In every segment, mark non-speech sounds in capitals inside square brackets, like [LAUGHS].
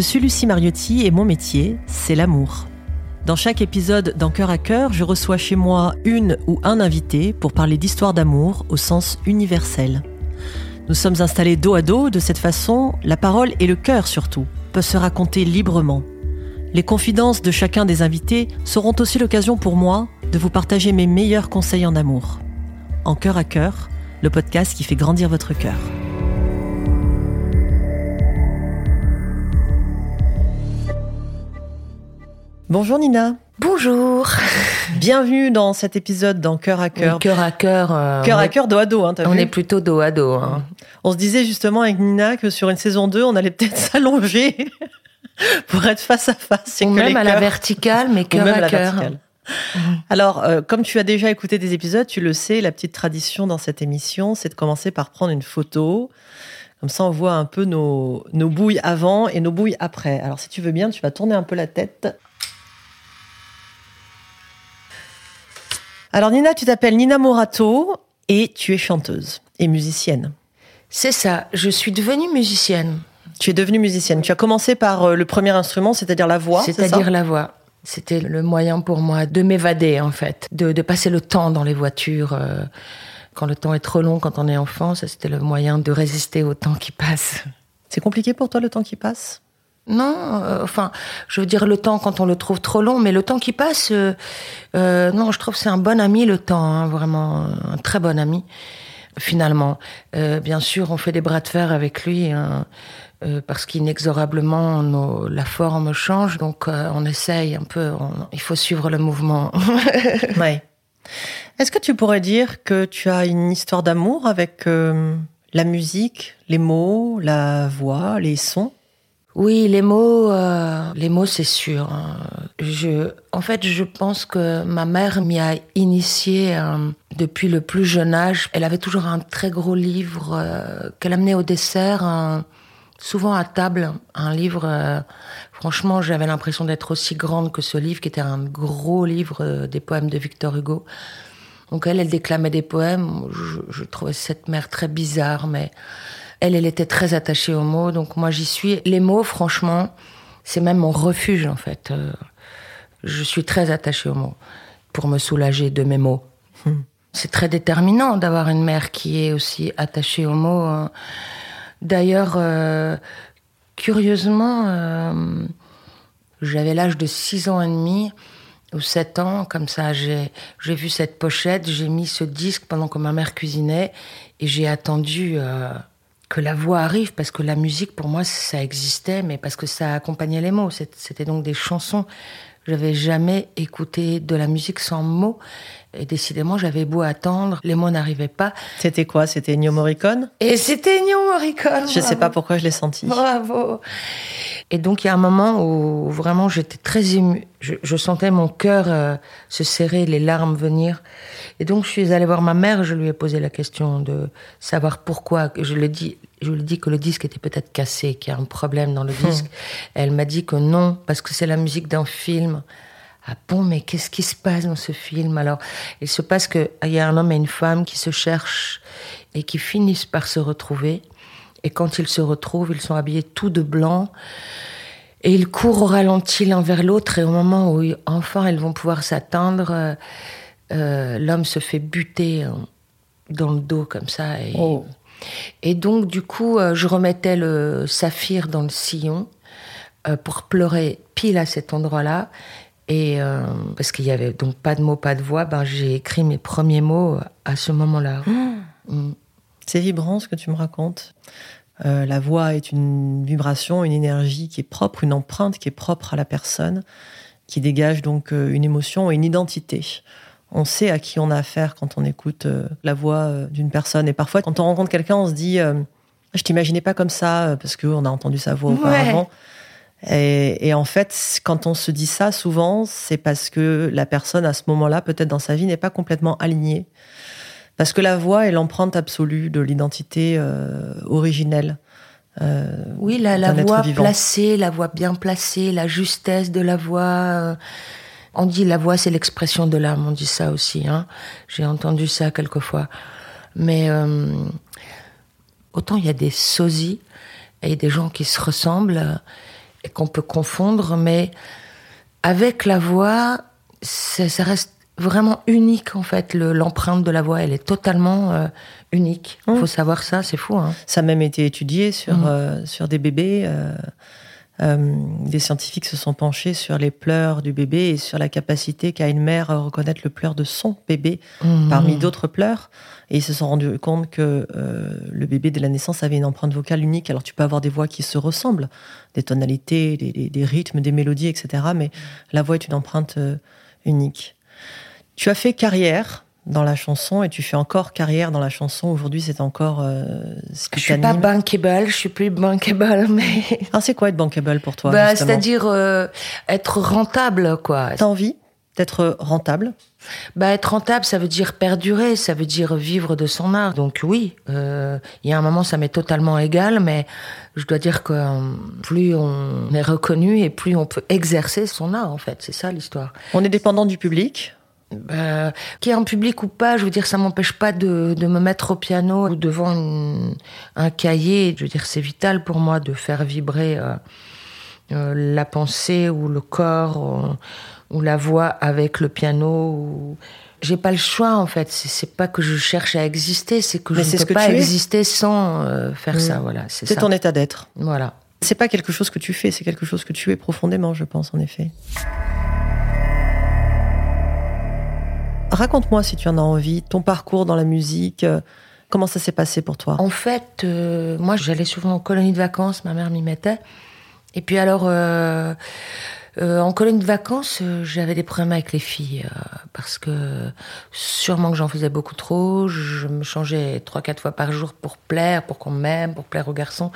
Je suis Lucie Mariotti et mon métier, c'est l'amour. Dans chaque épisode d'En cœur à cœur, je reçois chez moi une ou un invité pour parler d'histoire d'amour au sens universel. Nous sommes installés dos à dos, de cette façon, la parole et le cœur surtout peuvent se raconter librement. Les confidences de chacun des invités seront aussi l'occasion pour moi de vous partager mes meilleurs conseils en amour. En cœur à cœur, le podcast qui fait grandir votre cœur. Bonjour Nina. Bonjour. [LAUGHS] Bienvenue dans cet épisode dans Cœur à Cœur. cœur à cœur. euh, cœur à cœur, dos à dos. Hein, on est plutôt dos à dos. Hein. On se disait justement avec Nina que sur une saison 2, on allait peut-être [LAUGHS] s'allonger [LAUGHS] pour être face à face. Ou même à la verticale, mais cœur à cœur. Alors, euh, comme tu as déjà écouté des épisodes, tu le sais, la petite tradition dans cette émission, c'est de commencer par prendre une photo. Comme ça, on voit un peu nos, nos bouilles avant et nos bouilles après. Alors, si tu veux bien, tu vas tourner un peu la tête. Alors Nina, tu t'appelles Nina Morato et tu es chanteuse et musicienne. C'est ça, je suis devenue musicienne. Tu es devenue musicienne. Tu as commencé par euh, le premier instrument, c'est-à-dire la voix. C'est-à-dire la voix. C'était le moyen pour moi de m'évader en fait, de, de, passer le temps dans les voitures. Euh, quand le temps est trop long, quand on est enfant, c'était le moyen de résister au temps qui passe. C'est compliqué pour toi le temps qui passe? Non, euh, enfin, je veux dire le temps quand on le trouve trop long, mais le temps qui passe, euh, euh, non, je trouve c'est un bon ami le temps, hein, vraiment un très bon ami. Finalement, euh, bien sûr, on fait des bras de fer avec lui hein, parce qu'inexorablement nos, la forme change, donc on essaye un peu. On, il faut suivre le mouvement. [LAUGHS] ouais. Est-ce que tu pourrais dire que tu as une histoire d'amour avec la musique, les mots, la voix, les sons? Oui, les mots, euh, les mots, c'est sûr. Hein. En fait, je pense que ma mère m'y a initié euh, depuis le plus jeune âge. Elle avait toujours un très gros livre euh, qu'elle amenait au dessert, souvent à table, un livre. franchement, j'avais l'impression d'être aussi grande que ce livre, qui était un gros livre des poèmes de Victor Hugo. Donc elle, elle déclamait des poèmes. Je trouvais cette mère très bizarre, mais elle, elle était très attachée aux mots, donc moi j'y suis. Les mots, franchement, c'est même mon refuge en fait. Euh, je suis très attachée aux mots pour me soulager de mes mots. Hmm. C'est très déterminant d'avoir une mère qui est aussi attachée aux mots. Hein. D'ailleurs, euh, curieusement, euh, j'avais l'âge de 6 ans et demi ou 7 ans, comme ça, j'ai vu cette pochette, j'ai mis ce disque pendant que ma mère cuisinait et j'ai attendu euh, que la voix arrive, parce que la musique, pour moi, ça existait, mais parce que ça accompagnait les mots. C'était donc des chansons. J'avais jamais écouté de la musique sans mots. Et décidément, j'avais beau attendre, les mots n'arrivaient pas. C'était quoi? C'était Ennio Morricone? Et c'était Ennio Morricone. Je sais pas pourquoi je l'ai senti. Bravo. Et donc, il y a un moment où vraiment j'étais très émue. Je, je, sentais mon cœur euh, se serrer, les larmes venir. Et donc, je suis allée voir ma mère, je lui ai posé la question de savoir pourquoi. Je lui ai dit, je lui ai dit que le disque était peut-être cassé, qu'il y a un problème dans le disque. Mmh. Elle m'a dit que non, parce que c'est la musique d'un film. Ah bon, mais qu'est-ce qui se passe dans ce film Alors, il se passe qu'il y a un homme et une femme qui se cherchent et qui finissent par se retrouver. Et quand ils se retrouvent, ils sont habillés tout de blanc. Et ils courent au ralenti l'un vers l'autre. Et au moment où enfin ils vont pouvoir s'atteindre, euh, l'homme se fait buter dans le dos comme ça. Et, oh. et donc, du coup, euh, je remettais le saphir dans le sillon euh, pour pleurer pile à cet endroit-là. Et euh, parce qu'il y avait donc pas de mots, pas de voix, ben j'ai écrit mes premiers mots à ce moment-là. Mmh. [GASPS] Mmh. C'est vibrant ce que tu me racontes. Euh, la voix est une vibration, une énergie qui est propre, une empreinte qui est propre à la personne, qui dégage donc euh, une émotion et une identité. On sait à qui on a affaire quand on écoute euh, la voix d'une personne. Et parfois, quand on rencontre quelqu'un, on se dit euh, Je t'imaginais pas comme ça, parce qu'on a entendu sa voix auparavant. Ouais. Et, et, en fait, quand on se dit ça, souvent, c'est parce que la personne, à ce moment-là, peut-être dans sa vie, n'est pas complètement alignée. Parce que la voix est l'empreinte absolue de l'identité euh, originelle. Euh, oui, la, la voix placée, la voix bien placée, la justesse de la voix. Euh, on dit la voix, c'est l'expression de l'âme, on dit ça aussi. Hein. J'ai entendu ça quelquefois. Mais euh, autant il y a des sosies et des gens qui se ressemblent et qu'on peut confondre, mais avec la voix, ça reste vraiment unique en fait. L'empreinte de la voix, elle est totalement euh, unique. Il faut savoir ça, c'est fou. Hein. Ça a même été étudié sur, mmh. euh, sur des bébés. Euh, des scientifiques se sont penchés sur les pleurs du bébé et sur la capacité qu'a une mère à reconnaître le pleur de son bébé mmh. parmi d'autres pleurs. Et ils se sont rendus compte que le bébé dès la naissance avait une empreinte vocale unique. Alors tu peux avoir des voix qui se ressemblent, des tonalités, des, des rythmes, des mélodies, etc. Mais la voix est une empreinte unique. Tu as fait carrière dans la chanson et tu fais encore carrière dans la chanson. Aujourd'hui, c'est encore euh, ce qui Je suis pas bankable, je suis plus bankable, [LAUGHS] mais. Ah, c'est quoi être bankable pour toi bah, C'est-à-dire euh, être rentable, quoi. T'as envie d'être rentable? Bah, être rentable, ça veut dire perdurer, ça veut dire vivre de son art. Donc oui, euh, il y a un moment, ça m'est totalement égal, mais je dois dire que euh, plus on est reconnu et plus on peut exercer son art, en fait. C'est ça l'histoire. On est dépendant du public bah, qu'il y ait un public ou pas, je veux dire, ça m'empêche pas de, de, me mettre au piano ou devant un cahier. Je veux dire, c'est vital pour moi de faire vibrer euh, euh, la pensée ou le corps ou, la voix avec le piano. Ou... J'ai pas le choix en fait. C'est pas que je cherche à exister, c'est que je ne peux pas exister sans euh, faire mmh. ça. Voilà, c'est ton état d'être. Voilà. C'est pas quelque chose que tu fais, c'est quelque chose que tu es profondément, je pense, en effet. Raconte-moi si tu en as envie, ton parcours dans la musique. Euh, comment ça s'est passé pour toi? En fait, euh, moi j'allais souvent en colonie de vacances, ma mère m'y mettait. Et puis alors, euh, en colonie de vacances, j'avais des problèmes avec les filles parce que sûrement que j'en faisais beaucoup trop. Je me changeais trois quatre fois par jour pour plaire, pour qu'on m'aime, pour plaire aux garçons.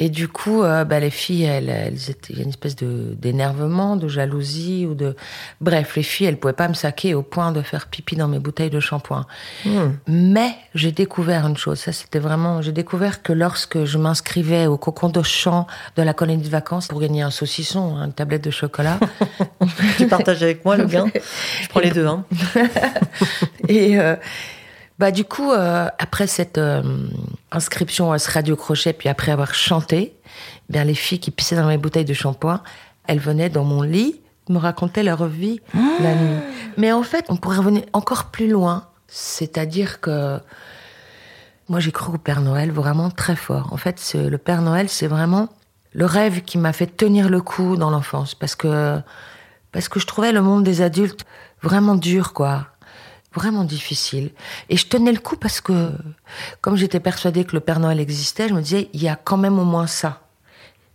Et du coup, euh, bah, les filles, elles, elles étaient, il y a une espèce de d'énervement, de jalousie ou de, bref, les filles, elles pouvaient pas me saquer au point de faire pipi dans mes bouteilles de shampoing. Hmm. Mais j'ai découvert une chose. Ça, c'était vraiment, j'ai découvert que lorsque je m'inscrivais au cocon de champ de la colonie de vacances pour gagner un saucisson, une tablette de chocolat. [LAUGHS] tu partages avec moi le gain. Je prends les deux, hein. [LAUGHS] et euh, bah du coup, euh, après cette euh, inscription à ce radio crochet, puis après avoir chanté, eh bien les filles qui pissaient dans mes bouteilles de shampoing, elles venaient dans mon lit me raconter leur vie la nuit. Mais en fait, on pourrait revenir encore plus loin, c'est-à-dire que moi j'ai cru au Père Noël vraiment très fort. En fait, le Père Noël, c'est vraiment le rêve qui m'a fait tenir le coup dans l'enfance, parce que parce que je trouvais le monde des adultes vraiment dur, quoi vraiment difficile. Et je tenais le coup parce que, comme j'étais persuadée que le Père Noël existait, je me disais, il y a quand même au moins ça.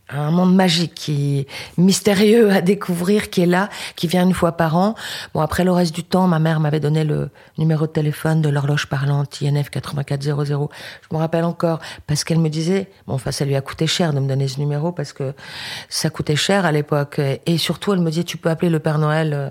Un monde magique qui mystérieux à découvrir, qui est là, qui vient une fois par an. Bon, après le reste du temps, ma mère m'avait donné le numéro de téléphone de l'horloge parlante INF 8400. Je me rappelle encore parce qu'elle me disait, bon, enfin, ça lui a coûté cher de me donner ce numéro parce que ça coûtait cher à l'époque. Et surtout, elle me disait, tu peux appeler le Père Noël euh,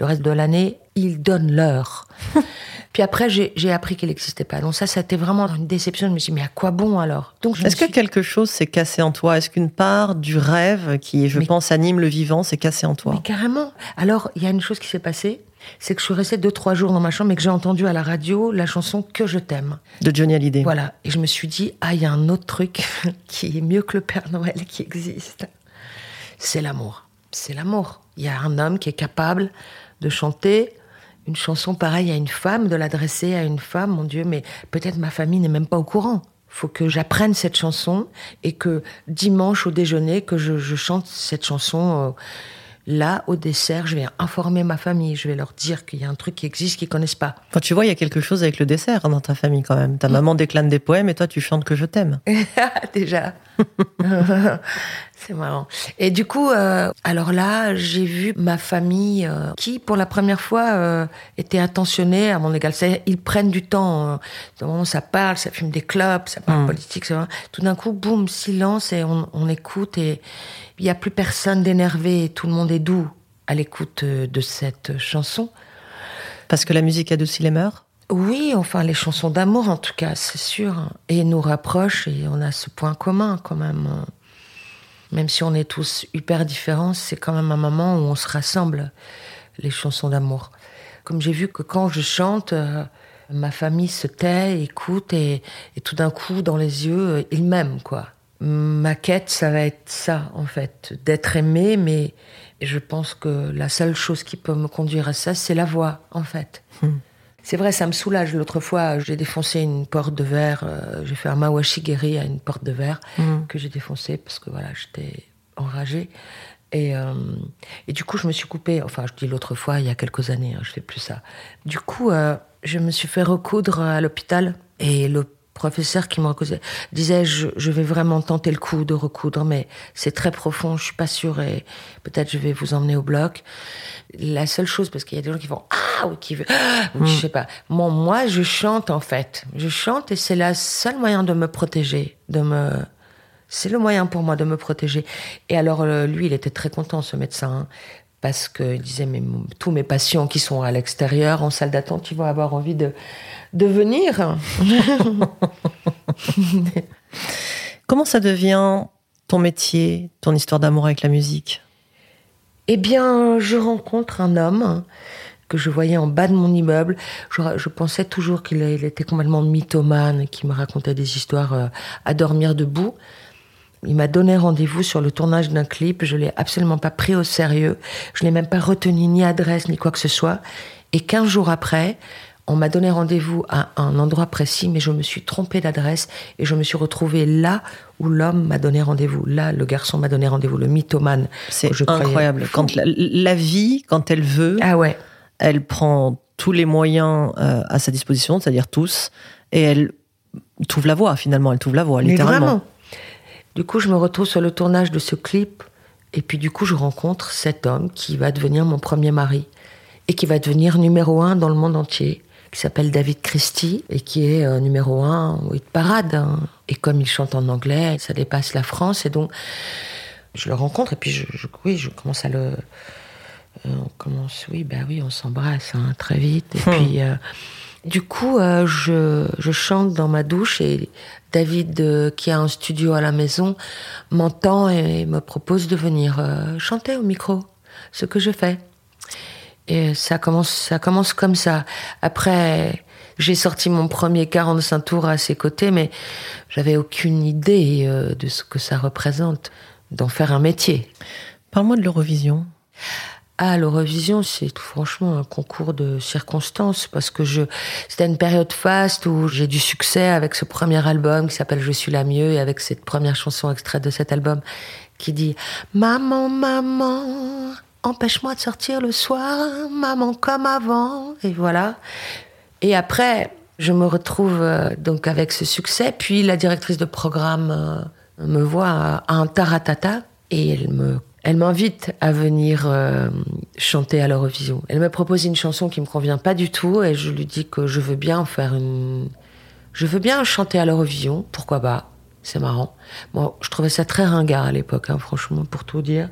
le reste de l'année, il donne l'heure. [LAUGHS] Puis après, j'ai appris qu'il n'existait pas. Donc ça, été vraiment une déception. Je me suis dit, mais à quoi bon alors? Est-ce que quelque chose s'est cassé en toi? Est-ce qu'une part du rêve qui, je pense, anime le vivant s'est cassée en toi? Mais carrément. Alors, il y a une chose qui s'est passée. C'est que je suis restée deux, trois jours dans ma chambre et que j'ai entendu à la radio la chanson Que je t'aime. De Johnny Hallyday. Voilà. Et je me suis dit, ah, il y a un autre truc [LAUGHS] qui est mieux que le Père Noël qui existe. C'est l'amour. C'est l'amour. Il y a un homme qui est capable de chanter une chanson pareille à une femme, de l'adresser à une femme, mon Dieu, mais peut-être ma famille n'est même pas au courant. Faut que j'apprenne cette chanson et que dimanche au déjeuner, que je, chante cette chanson. Euh, là, au dessert, je vais informer ma famille. Je vais leur dire qu'il y a un truc qui existe qu'ils connaissent pas. Quand tu vois, il y a quelque chose avec le dessert hein, dans ta famille quand même. Ta maman déclame des poèmes et toi, tu chantes que je t'aime. [LAUGHS] Déjà. [LAUGHS] C'est marrant. Et du coup, euh, alors là, j'ai vu ma famille euh, qui, pour la première fois, euh, était attentionnée à mon égal. Ils prennent du temps. moment ça parle, ça fume des clopes, ça parle hmm. politique. Ça, tout d'un coup, boum, silence et on, on écoute et il n'y a plus personne d'énervé. Tout le monde est doux à l'écoute de cette chanson. Parce que la musique adoucit les mœurs? Oui, enfin les chansons d'amour en tout cas, c'est sûr, et nous rapproche et on a ce point commun quand même même si on est tous hyper différents, c'est quand même un moment où on se rassemble, les chansons d'amour. Comme j'ai vu que quand je chante, euh, ma famille se tait, écoute, et, tout d'un coup, dans les yeux, ils m'aiment, quoi. ma quête, ça va être ça, en fait, d'être aimé, mais je pense que la seule chose qui peut me conduire à ça, c'est la voix, en fait. Hmm. C'est vrai, ça me soulage. L'autre fois, j'ai défoncé une porte de verre. Euh, j'ai fait un mawashigiri à une porte de verre hmm. que j'ai défoncé parce que voilà, j'étais enragée. Et, euh, et, du coup, je me suis coupée. Enfin, je dis l'autre fois, il y a quelques années, hein, je fais plus ça. Du coup, euh, je me suis fait recoudre à l'hôpital. Et le professeur qui me disait je, je, vais vraiment tenter le coup de recoudre, mais c'est très profond, je suis pas sûre et peut-être je vais vous emmener au bloc. La seule chose, parce qu'il y a des gens qui font ah ou qui veulent, ah, je sais pas. Moi, moi, je chante en fait. Je chante et c'est le seul moyen de me protéger, de me c'est le moyen pour moi de me protéger. Et alors, euh, lui, il était très content, ce médecin, hein, parce qu'il disait, mais tous mes patients qui sont à l'extérieur, en salle d'attente, ils vont avoir envie de, de venir. [LAUGHS] Comment ça devient ton métier, ton histoire d'amour avec la musique? Eh bien, je rencontre un homme que je voyais en bas de mon immeuble. Je, pensais toujours qu'il était complètement mythomane, qu'il me racontait des histoires euh, à dormir debout. Il m'a donné rendez-vous sur le tournage d'un clip. Je l'ai absolument pas pris au sérieux. Je n'ai même pas retenu ni adresse ni quoi que ce soit. Et 15 jours après, on m'a donné rendez-vous à un endroit précis, mais je me suis trompée d'adresse et je me suis retrouvée là où l'homme m'a donné rendez-vous. Là, le garçon m'a donné rendez-vous, le mythomane. C'est incroyable. Quand la, vie, quand elle veut, ah ouais. elle prend tous les moyens euh, à sa disposition, c'est-à-dire tous, et elle trouve la voie finalement. Elle trouve la voie, littéralement. Du coup, je me retrouve sur le tournage de ce clip. Et puis, du coup, je rencontre cet homme qui va devenir mon premier mari. Et qui va devenir numéro un dans le monde entier. Qui s'appelle David Christie. Et qui est euh, numéro un oui, de parade. Hein. Et comme il chante en anglais, ça dépasse la France. Et donc, je le rencontre. Et puis, je, oui, je commence à le. Euh, on commence, oui, ben oui, on s'embrasse hein, très vite. Et hmm. puis. Euh, du coup, je, je, chante dans ma douche et David, euh, qui a un studio à la maison, m'entend et me propose de venir euh, chanter au micro, ce que je fais. Et ça commence, ça commence comme ça. Après, j'ai sorti mon premier 45 tours à ses côtés, mais j'avais aucune idée euh, de ce que ça représente d'en faire un métier. Parle-moi de l'Eurovision. Ah, l'Eurovision, c'est franchement un concours de circonstances parce que je, c'était une période faste où j'ai du succès avec ce premier album qui s'appelle Je suis la mieux et avec cette première chanson extraite de cet album qui dit Maman, maman, empêche-moi de sortir le soir, maman comme avant. Et voilà. Et après, je me retrouve euh, donc avec ce succès. Puis la directrice de programme euh, me voit à un taratata et elle me elle m'invite à venir euh, chanter à l'Eurovision. Elle me propose une chanson qui me convient pas du tout et je lui dis que je veux bien faire une. Je veux bien chanter à l'Eurovision, pourquoi pas? C'est marrant. Bon, je trouvais ça très ringard à l'époque, hein, franchement, pour tout dire.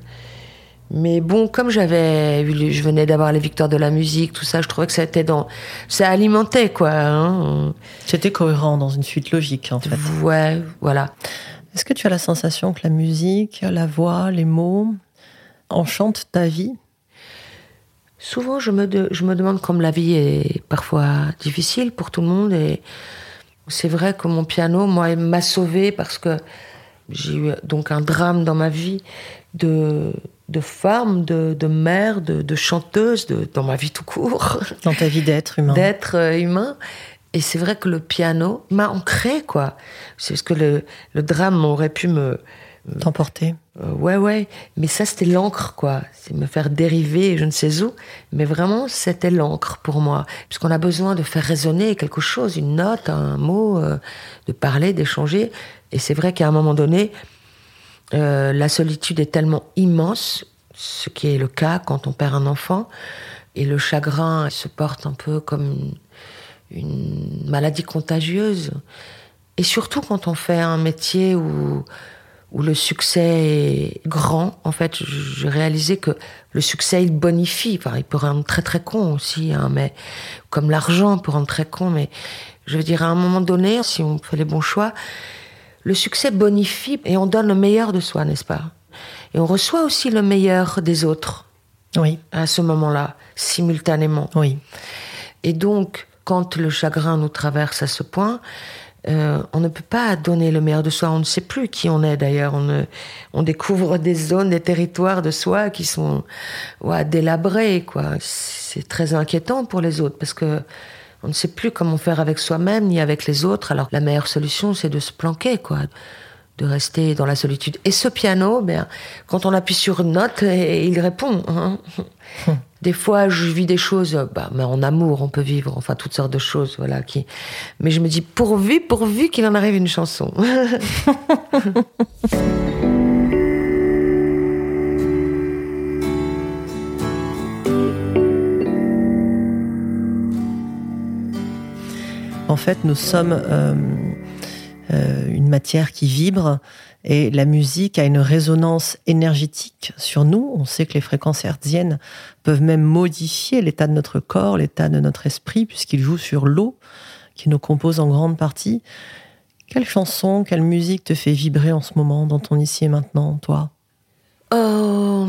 Mais bon, comme j'avais, je venais d'avoir les victoires de la musique, tout ça, je trouvais que ça était dans, ça alimentait quoi. Hein. C'était cohérent dans une suite logique en fait. Ouais, voilà. Est-ce que tu as la sensation que la musique, la voix, les mots enchantent ta vie? Souvent, je me, je me demande comme la vie est parfois difficile pour tout le monde. Et c'est vrai que mon piano, moi, m'a sauvé parce que j'ai eu donc un drame dans ma vie de, de femme, de, de mère, de, de chanteuse, de, dans ma vie tout court. Dans ta vie d'être humain. D'être euh, humain. Et c'est vrai que le piano m'a ancré, quoi. C'est ce que le, le drame aurait pu me. T'emporter. Euh, ouais, ouais. Mais ça, c'était l'encre, quoi. C'est me faire dériver, je ne sais où. Mais vraiment, c'était l'encre pour moi. Puisqu'on a besoin de faire résonner quelque chose, une note, un mot, euh, de parler, d'échanger. Et c'est vrai qu'à un moment donné, euh, la solitude est tellement immense, ce qui est le cas quand on perd un enfant. Et le chagrin se porte un peu comme une maladie contagieuse. Et surtout quand on fait un métier où, où le succès est grand, en fait, j'ai réalisé que le succès, il bonifie. Enfin, il peut rendre très très con aussi, hein, mais comme l'argent peut rendre très con. Mais je veux dire, à un moment donné, si on fait les bons choix, le succès bonifie et on donne le meilleur de soi, n'est-ce pas? Et on reçoit aussi le meilleur des autres. Oui. À ce moment-là, simultanément. Oui. Et donc, quand le chagrin nous traverse à ce point, euh, on ne peut pas donner le meilleur de soi. On ne sait plus qui on est d'ailleurs. On, on découvre des zones, des territoires de soi qui sont ouais, délabrés. Quoi. C'est très inquiétant pour les autres parce que on ne sait plus comment faire avec soi-même ni avec les autres. Alors la meilleure solution, c'est de se planquer, quoi de rester dans la solitude. Et ce piano, ben, quand on appuie sur une note, [LAUGHS] il répond. Hein. Des fois, je vis des choses, bah, mais en amour, on peut vivre, enfin toutes sortes de choses, voilà. Mais je me dis pourvu, pourvu qu'il en arrive une chanson. [LAUGHS] en fait, nous sommes euh, euh, une matière qui vibre et la musique a une résonance énergétique sur nous. On sait que les fréquences hertziennes peuvent même modifier l'état de notre corps, l'état de notre esprit, puisqu'ils jouent sur l'eau, qui nous compose en grande partie. Quelle chanson, quelle musique te fait vibrer en ce moment, dans ton ici et maintenant, toi? Euh,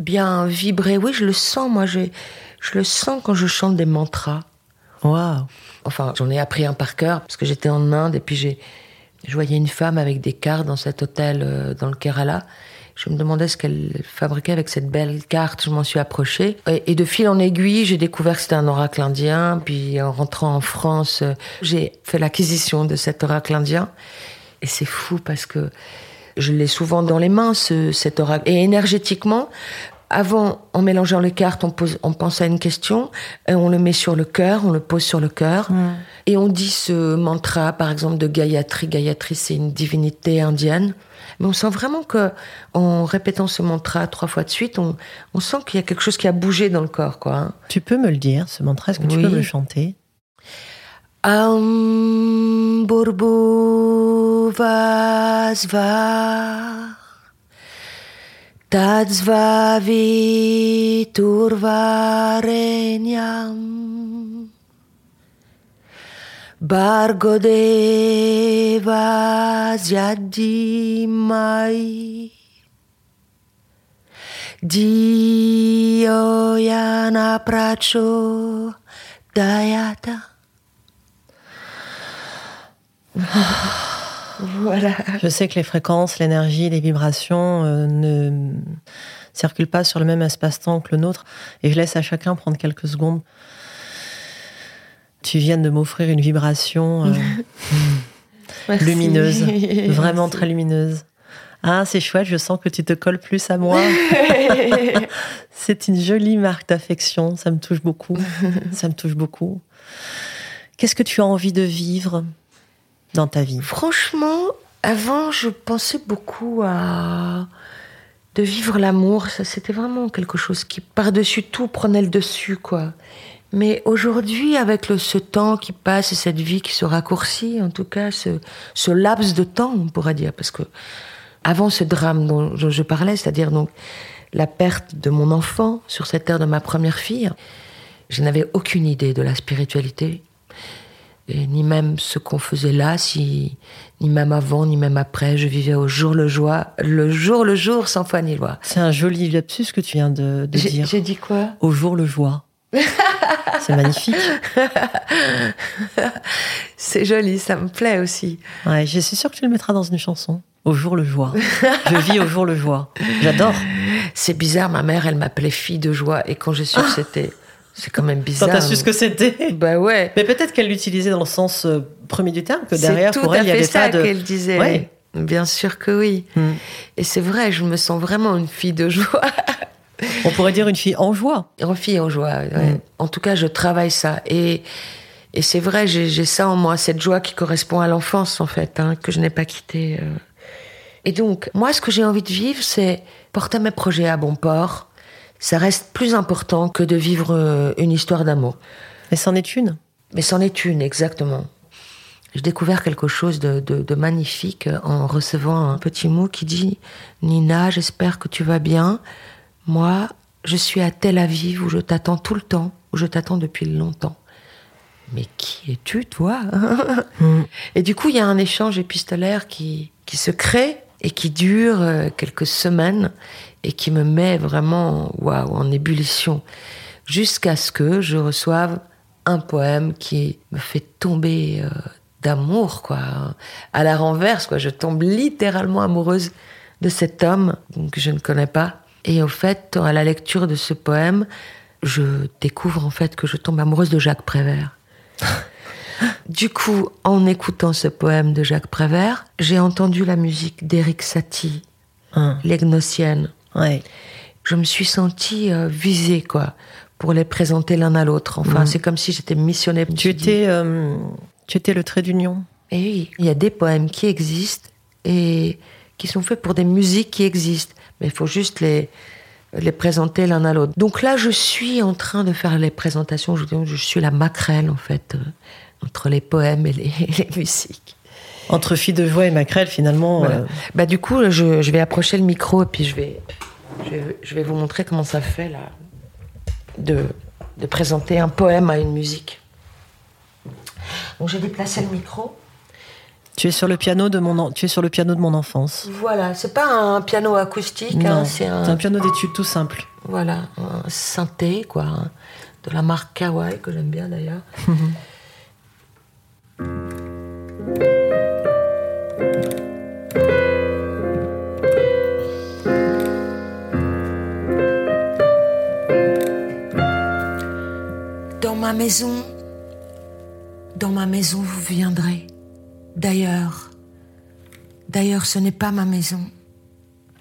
Bien vibrer, oui, je le sens, moi, je, je le sens quand je chante des mantras. Waouh Enfin, j'en ai appris un par cœur, parce que j'étais en Inde, et puis j'ai je voyais une femme avec des cartes dans cet hôtel euh, dans le Kerala. Je me demandais ce qu'elle fabriquait avec cette belle carte. Je m'en suis approchée. Et, de fil en aiguille, j'ai découvert que c'était un oracle indien. Puis en rentrant en France, euh, j'ai fait l'acquisition de cet oracle indien. Et c'est fou parce que je l'ai souvent dans les mains, ce, cet oracle. Et énergétiquement, avant, en mélangeant les cartes, on, pose, on pense à une question, et on le met sur le cœur, on le pose sur le cœur, et on dit ce mantra, par exemple, de Gayatri. Gayatri, c'est une divinité indienne. Mais on sent vraiment que, en répétant ce mantra trois fois de suite, on, on sent qu'il y a quelque chose qui a bougé dans le corps, quoi. Hein. Tu peux me le dire, ce mantra, est-ce que tu peux me le chanter? Am Tatzva vitur varenyam Bargodeva jadimai Dio yana pracho dayata Voilà. Je sais que les fréquences, l'énergie, les vibrations euh, ne circulent pas sur le même espace-temps que le nôtre. Et je laisse à chacun prendre quelques secondes. Tu viens de m'offrir une vibration euh, [LAUGHS] lumineuse, [LAUGHS] vraiment très lumineuse. Ah, c'est chouette, je sens que tu te colles plus à moi. [LAUGHS] c'est une jolie marque d'affection, ça me touche beaucoup. ça me touche beaucoup. Qu'est-ce que tu as envie de vivre? Dans ta vie Franchement, avant, je pensais beaucoup à de vivre l'amour. Ça, c'était vraiment quelque chose qui, par-dessus tout, prenait le dessus, quoi. Mais aujourd'hui, avec le, ce temps qui passe et cette vie qui se raccourcit, en tout cas, ce, laps de temps, on pourrait dire, parce que avant ce drame dont, je parlais, c'est-à-dire donc la perte de mon enfant sur cette terre de ma première fille, je n'avais aucune idée de la spiritualité, ni même ce qu'on faisait là, si, ni même avant, ni même après. Je vivais au jour le jour, le jour le jour, sans foi ni loi. C'est un joli lapsus que tu viens de, dire. J'ai dit quoi? Au jour le joie. [LAUGHS] C'est magnifique. C'est joli, ça me plaît aussi. Ouais, je suis sûre que tu le mettras dans une chanson. Au jour le joie. je vis au jour le joie. J'adore. C'est bizarre, ma mère, elle m'appelait fille de joie. Et quand j'ai su que c'était c'est quand même bizarre. Quand t'as su ce que c'était. Bah ouais. Mais peut-être qu'elle l'utilisait dans le sens euh, premier du terme, que derrière, pour elle, il y avait ça pas de. qu'elle disait. Ouais. Bien sûr que oui. Hmm. Et c'est vrai, je me sens vraiment une fille de joie. On pourrait dire une fille en joie. Une fille en joie. Ouais. Hmm. En tout cas, je travaille ça. Et, et c'est vrai, j'ai ça en moi, cette joie qui correspond à l'enfance, en fait, hein, que je n'ai pas quittée. Euh. Et donc, moi, ce que j'ai envie de vivre, c'est porter mes projets à bon port, ça reste plus important que de vivre euh, une histoire d'amour. Mais c'en est une. Mais c'en est une, exactement. J'ai découvert quelque chose de, magnifique en recevant un petit mot qui dit Nina, j'espère que tu vas bien. Moi, je suis à Tel Aviv où je t'attends tout le temps, où je t'attends depuis longtemps. Mais qui es-tu, toi? Mm. [LAUGHS] Et du coup, il y a un échange épistolaire qui, qui se crée et qui dure euh, quelques semaines et qui me met vraiment en ébullition jusqu'à ce que je reçoive un poème qui me fait tomber euh, d'amour, quoi. À la renverse, quoi. Je tombe littéralement amoureuse de cet homme que je ne connais pas. Et au fait, à la lecture de ce poème, je découvre en fait que je tombe amoureuse de Jacques Prévert. [LAUGHS] du coup, en écoutant ce poème de Jacques Prévert, j'ai entendu la musique d'Éric Satie, hein. Ouais. Je me suis sentie euh, visée, quoi, pour les présenter l'un à l'autre. Enfin, mm. c'est comme si j'étais missionnée. Tu étais, euh, tu étais le trait d'union. Et oui, il y a des poèmes qui existent et qui sont faits pour des musiques qui existent. Mais il faut juste les, les présenter l'un à l'autre. Donc là, je suis en train de faire les présentations. Je, je suis la maquerelle, en fait, euh, entre les poèmes et les, [LAUGHS] musiques. Entre Fille de joie et maquerelle, finalement. Euh, bah, du coup, je, je, vais approcher le micro et puis je vais, je vais, je vais, vous montrer comment ça fait, là, de, de présenter un poème à une musique. Donc j'ai déplacé le micro. Tu es sur le piano de mon, tu es sur le piano de mon enfance. Voilà, c'est pas un piano acoustique, hein, c'est un... piano d'étude tout simple. Voilà, un synthé, quoi, de la marque Kawai, que j'aime bien d'ailleurs. [LAUGHS] Dans ma maison, dans ma maison, vous viendrez. D'ailleurs, d'ailleurs, ce n'est pas ma maison.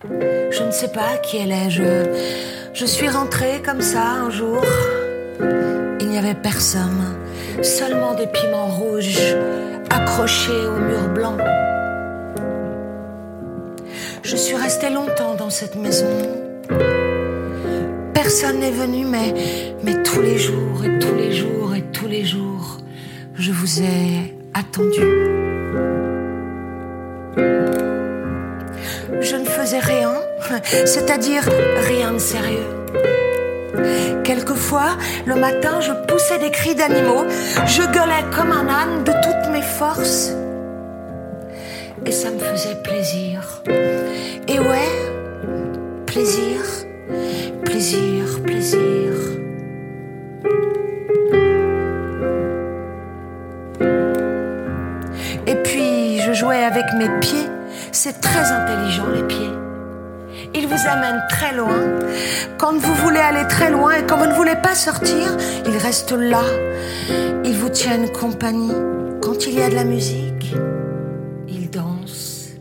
Je ne sais pas qui elle est. Je, je suis rentrée comme ça un jour. Il n'y avait personne, seulement des piments rouges accrochés au mur blanc. Je suis restée longtemps dans cette maison. Personne n'est venu, mais, mais tous les jours et tous les jours et tous les jours, je vous ai attendu. Je ne faisais rien, [LAUGHS] c'est-à-dire rien de sérieux. Quelquefois, le matin, je poussais des cris d'animaux, je gueulais comme un âne de toutes mes forces. Et ça me faisait plaisir. Et ouais, plaisir, plaisir, plaisir. Et puis, je jouais avec mes pieds c'est très intelligent, les pieds. Ils vous amènent très loin. Quand vous voulez aller très loin et quand vous ne voulez pas sortir, ils restent là. Ils vous tiennent compagnie. Quand il y a de la musique, ils dansent.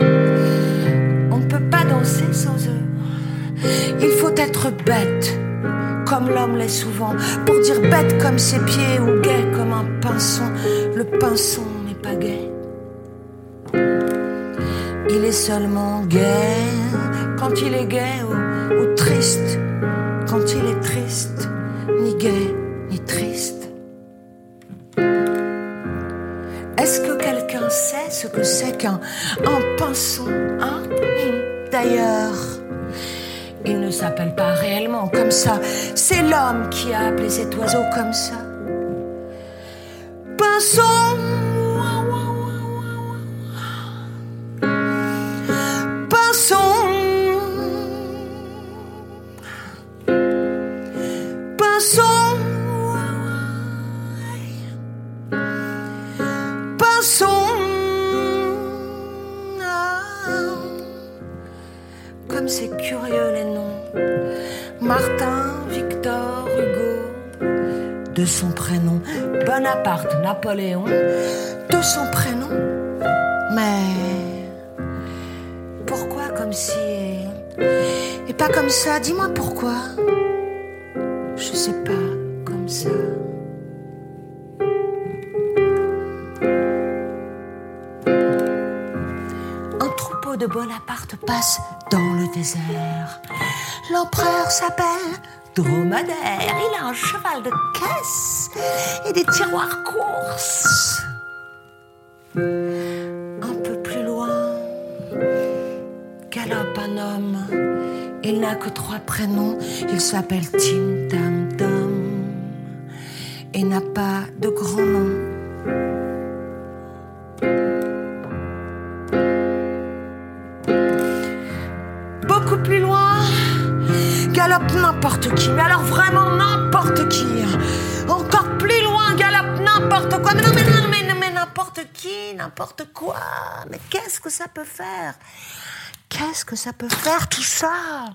On ne peut pas danser sans eux. Il faut être bête, comme l'homme l'est souvent, pour dire bête comme ses pieds ou gai comme un pinson. Le pinson n'est pas gai. Il est seulement gai quand il est gai ou, triste quand il est triste, ni gai ni triste. Est-ce que quelqu'un sait ce que c'est qu'un un hein? D'ailleurs, il ne s'appelle pas réellement comme ça. C'est l'homme qui a appelé cet oiseau comme ça. Pinson Napoléon, de son prénom. Mais pourquoi comme si... Et pas comme ça, dis-moi pourquoi. Je sais pas, comme ça. Un troupeau de Bonaparte passe dans le désert. L'empereur s'appelle dromadaire. Il a un cheval de caisse et des tiroirs courses. Un peu plus loin, galope un homme. Il n'a que trois prénoms. Il s'appelle Tim Tam Tam et n'a pas de grand nom. N'importe qui, mais alors vraiment n'importe qui. Encore plus loin, galope n'importe quoi. Mais non, mais non, mais, n'importe qui, n'importe quoi. Mais qu'est-ce que ça peut faire? Qu'est-ce que ça peut faire tout ça?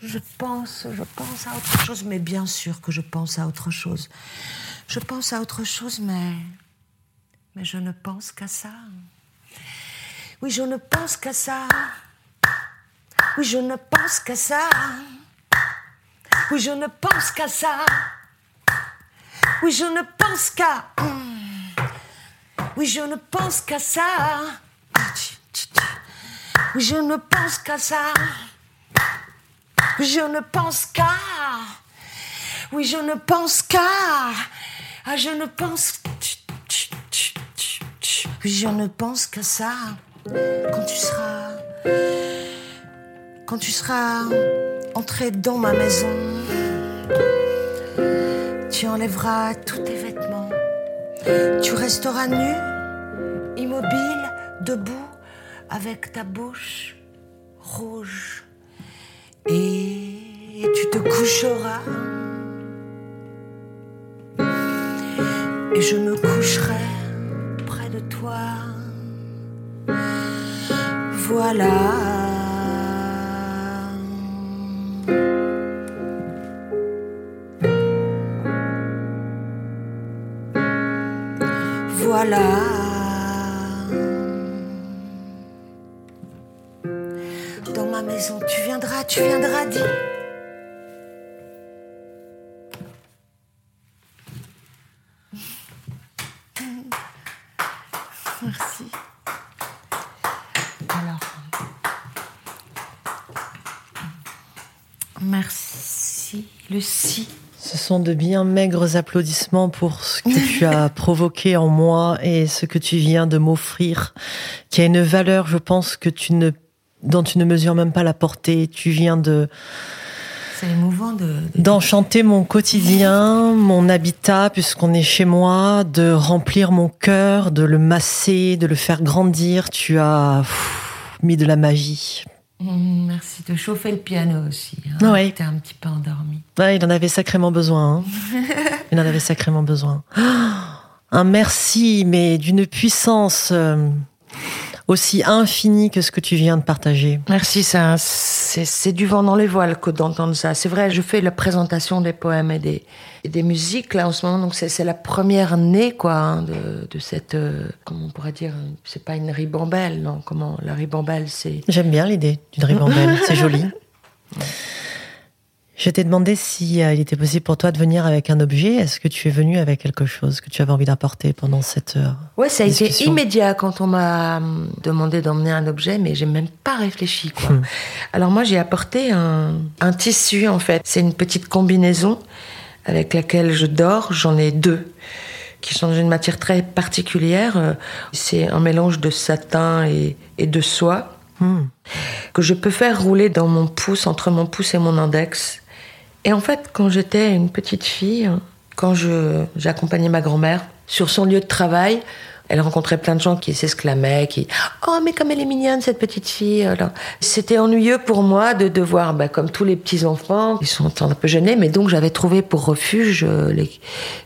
Je pense, je pense à autre chose, mais bien sûr que je pense à autre chose. Je pense à autre chose, mais mais je ne pense qu'à ça. Oui, je ne pense qu'à ça. Oui, je ne pense qu'à ça. Oui, je ne pense qu'à ça. Oui, je ne pense qu'à. Oui, je ne pense qu'à ça. Oui, je ne pense qu'à ça. Oui, je ne pense qu'à. Oui, je ne pense qu'à. Ah, je ne pense. Je ne pense qu'à ça. Quand tu seras. Quand tu seras entré dans ma maison, tu enlèveras tous tes vêtements. Tu resteras nu, immobile, debout, avec ta bouche rouge. Et tu te coucheras. Et je me coucherai près de toi. Voilà. Dans ma maison, tu viendras, tu viendras, dis. Merci. Le si. Ce sont de bien maigres applaudissements pour ce que tu as [LAUGHS] provoqué en moi et ce que tu viens de m'offrir, qui a une valeur, je pense, que tu ne, dont tu ne mesures même pas la portée. Tu viens de, C'est émouvant de. de- d'enchanter mon quotidien, [LAUGHS] mon habitat, puisqu'on est chez moi, de remplir mon cœur, de le masser, de le faire grandir. Tu as pff, mis de la magie. Mm, Merci de chauffer le piano aussi. Hein. Ouais. T'es un petit peu endormi. Ouais, il en avait sacrément besoin. hein. [LAUGHS] Il en avait sacrément besoin. [GASPS] Un merci, mais d'une puissance euh, aussi infinie que ce que tu viens de partager. Merci, c'est du vent dans les voiles que d'entendre ça. C'est vrai, je fais la présentation des poèmes et des, et des musiques là en ce moment, donc c'est la première née quoi hein, de, de cette, euh, comment on pourrait dire, c'est pas une ribambelle, non Comment la ribambelle, c'est J'aime bien l'idée d'une ribambelle, c'est joli. [LAUGHS] Je t'ai demandé si euh, il était possible pour toi de venir avec un objet. Est-ce que tu es venu avec quelque chose que tu avais envie d'apporter pendant cette heure Ouais, ça a été immédiat quand on m'a hum, demandé d'emmener un objet, mais j'ai même pas réfléchi, quoi. Hmm. Alors moi, j'ai apporté un, un tissu, en fait. C'est une petite combinaison avec laquelle je dors. J'en ai deux qui sont d'une matière très particulière. Euh, C'est un mélange de satin et, et de soie Hmm. que je peux faire rouler dans mon pouce, entre mon pouce et mon index. Et en fait, quand j'étais une petite fille, quand j'accompagnais ma grand-mère sur son lieu de travail, elle rencontrait plein de gens qui s'exclamaient, qui Oh, mais comme elle est mignonne, cette petite fille. C'était ennuyeux pour moi de devoir, bah, comme tous les petits-enfants, ils sont un peu gênés, mais donc j'avais trouvé pour refuge euh, les,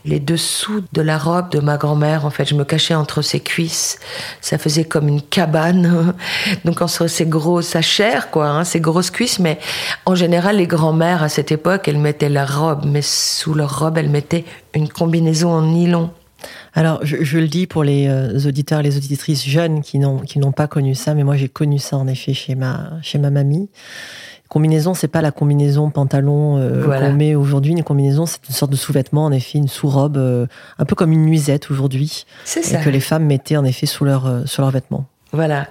les dessous de la robe de ma grand-mère. En fait, je me cachais entre ses cuisses. Ça faisait comme une cabane. [LAUGHS] Donc, entre ses gros, sa chair, quoi, hein, ses grosses cuisses. Mais en général, les grand-mères, à cette époque, elles mettaient la robe, mais sous leur robe, elles mettaient une combinaison en nylon. Alors, je, je le dis pour les euh, auditeurs et les auditrices jeunes qui n'ont qui n'ont pas connu ça, mais moi j'ai connu ça en effet chez ma chez ma mamie. Combinaison, c'est pas la combinaison pantalon euh, Voilà. qu'on met aujourd'hui. Une combinaison, c'est une sorte de sous-vêtement, en effet, une sous-robe, euh, un peu comme une nuisette aujourd'hui, ça. que les femmes mettaient en effet sous leur euh, sur leurs vêtements. Voilà.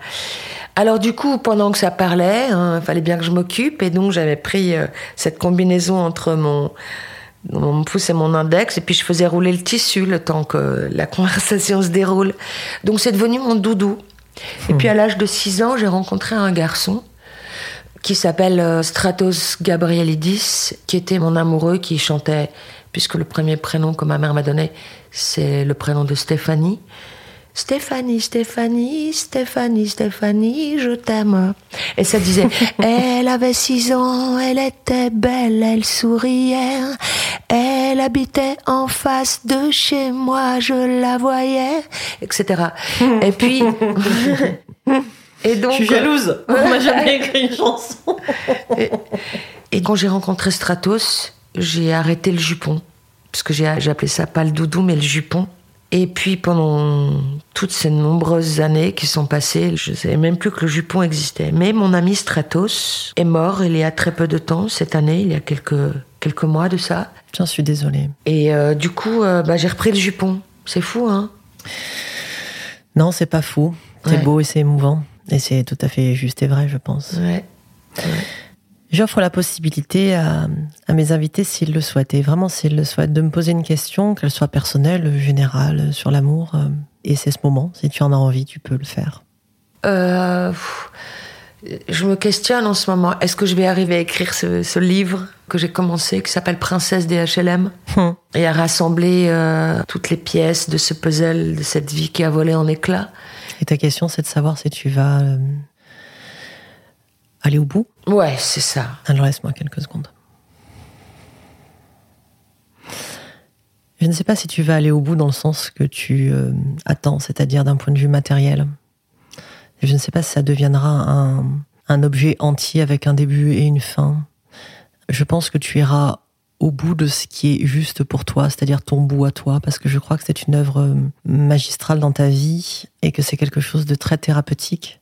Alors du coup, pendant que ça parlait, il fallait bien que je m'occupe, et donc j'avais pris cette combinaison entre mon, mon pouce et mon index, et puis je faisais rouler le tissu le temps que la [LAUGHS] conversation se déroule. Donc c'est devenu mon doudou. Et puis à l'âge de 6 ans, j'ai rencontré un garçon qui s'appelle euh, Stratos Gabrielidis, qui était mon amoureux, qui chantait, puisque le premier prénom que ma mère m'a donné, c'est le prénom de Stéphanie. Stéphanie, Stéphanie, Stéphanie, Stéphanie, je t'aime. Et ça disait, [LAUGHS] elle avait six ans, elle était belle, elle souriait. Elle habitait en face de chez moi, je la voyais, etc. Et puis, [LAUGHS] et donc. Je suis jalouse. [LAUGHS] On m'a jamais écrit une chanson. et, quand j'ai rencontré Stratos, j'ai arrêté le jupon. Parce que j'ai appelé ça pas le doudou, mais le jupon. Et puis pendant toutes ces nombreuses années qui sont passées, je ne savais même plus que le jupon existait. Mais mon ami Stratos est mort il y a très peu de temps, cette année, il y a quelques, quelques mois de ça. J'en suis désolée. Et euh, du coup, euh, bah, j'ai repris le jupon. C'est fou, hein? Non, c'est pas fou. C'est beau et c'est émouvant. Et c'est tout à fait juste et vrai, je pense. Ouais. J'offre la possibilité à, mes invités, s'ils le souhaitent, et vraiment s'ils le souhaitent, de me poser une question, qu'elle soit personnelle, générale, sur l'amour. Euh, et c'est ce moment. Si tu en as envie, tu peux le faire. Euh, je me questionne en ce moment. Est-ce que je vais arriver à écrire ce, livre que j'ai commencé, qui s'appelle Princesse des HLM, hum. et à rassembler euh, toutes les pièces de ce puzzle, de cette vie qui a volé en éclats Et ta question, c'est de savoir si tu vas aller au bout Ouais, c'est ça. Alors laisse-moi quelques secondes. Je ne sais pas si tu vas aller au bout dans le sens que tu euh, attends, c'est-à-dire d'un point de vue matériel. Je ne sais pas si ça deviendra un, un objet entier avec un début et une fin. Je pense que tu iras au bout de ce qui est juste pour toi, c'est-à-dire ton bout à toi, parce que je crois que c'est une œuvre euh, magistrale dans ta vie et que c'est quelque chose de très thérapeutique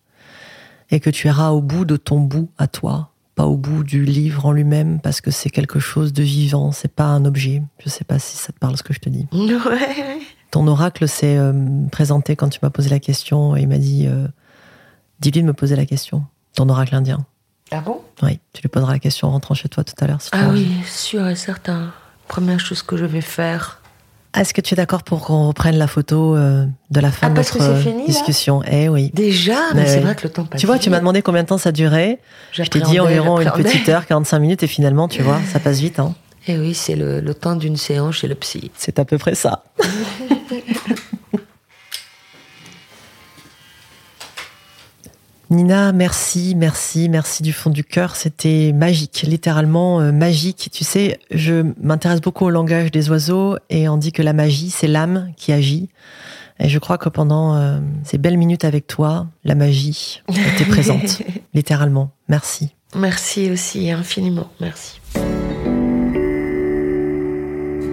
et que tu iras au bout de ton bout à toi, pas au bout du livre en lui-même, parce que c'est quelque chose de vivant, c'est pas un objet. Je sais pas si ça te parle ce que je te dis. [LAUGHS] Ouais. Ton oracle s'est euh, présenté quand tu m'as posé la question et il m'a dit euh, Dis-lui de me poser la question. Ton oracle indien. Ah bon? Oui, tu lui poseras la question en rentrant chez toi tout à l'heure. ah oui, sûr et certain. Première chose que je vais faire, est-ce que tu es d'accord pour qu'on reprenne la photo euh, de la fin ah, de notre discussion? Eh oui. Déjà, mais, c'est vrai que le temps passe. Tu vois, tu m'as demandé combien de temps ça durait. Je t'ai dit environ une petite heure, 45 minutes, et finalement, tu vois, ça passe vite. Hein. Eh oui, c'est le, le temps d'une séance chez le psy. C'est à peu près ça. [LAUGHS] Nina, merci, merci, merci du fond du cœur. C'était magique, littéralement euh, magique. Tu sais, je m'intéresse beaucoup au langage des oiseaux et on dit que la magie, c'est l'âme qui agit. Et je crois que pendant euh, ces belles minutes avec toi, la magie était présente, [LAUGHS] littéralement. Merci. Merci aussi, infiniment. Merci.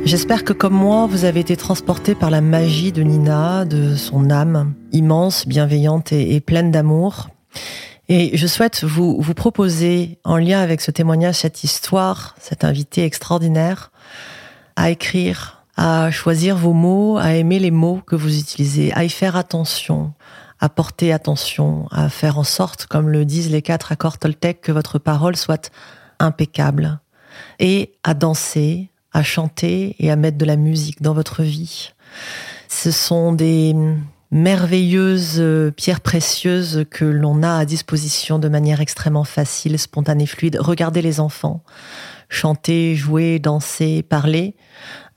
J'espère que comme moi, vous avez été transporté par la magie de Nina, de son âme immense, bienveillante et pleine d'amour. Et je souhaite vous, vous proposer, en lien avec ce témoignage, cette histoire, cet invité extraordinaire, à écrire, à choisir vos mots, à aimer les mots que vous utilisez, à y faire attention, à porter attention, à faire en sorte, comme le disent les quatre accords Toltec, que votre parole soit impeccable, et à danser, à chanter et à mettre de la musique dans votre vie. Ce sont des, merveilleuses euh, pierres précieuses que l'on a à disposition de manière extrêmement facile, spontanée, fluide. Regardez les enfants chanter, jouer, danser, parler.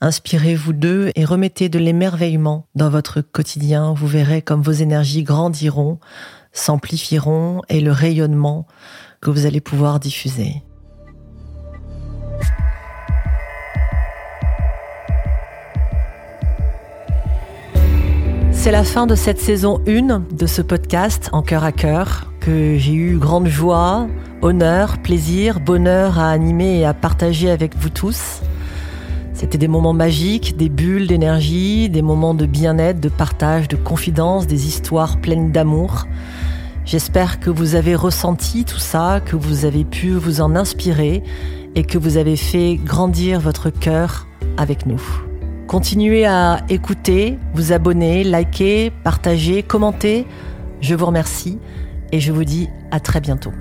Inspirez-vous d'eux et remettez de l'émerveillement dans votre quotidien. Vous verrez comme vos énergies grandiront, s'amplifieront et le rayonnement que vous allez pouvoir diffuser. C'est la fin de cette saison 1 de ce podcast En cœur à cœur que j'ai eu grande joie, honneur, plaisir, bonheur à animer et à partager avec vous tous. C'était des moments magiques, des bulles d'énergie, des moments de bien-être, de partage, de confidence, des histoires pleines d'amour. J'espère que vous avez ressenti tout ça, que vous avez pu vous en inspirer et que vous avez fait grandir votre cœur avec nous. Continuez à écouter, vous abonner, liker, partager, commenter. Je vous remercie et je vous dis à très bientôt.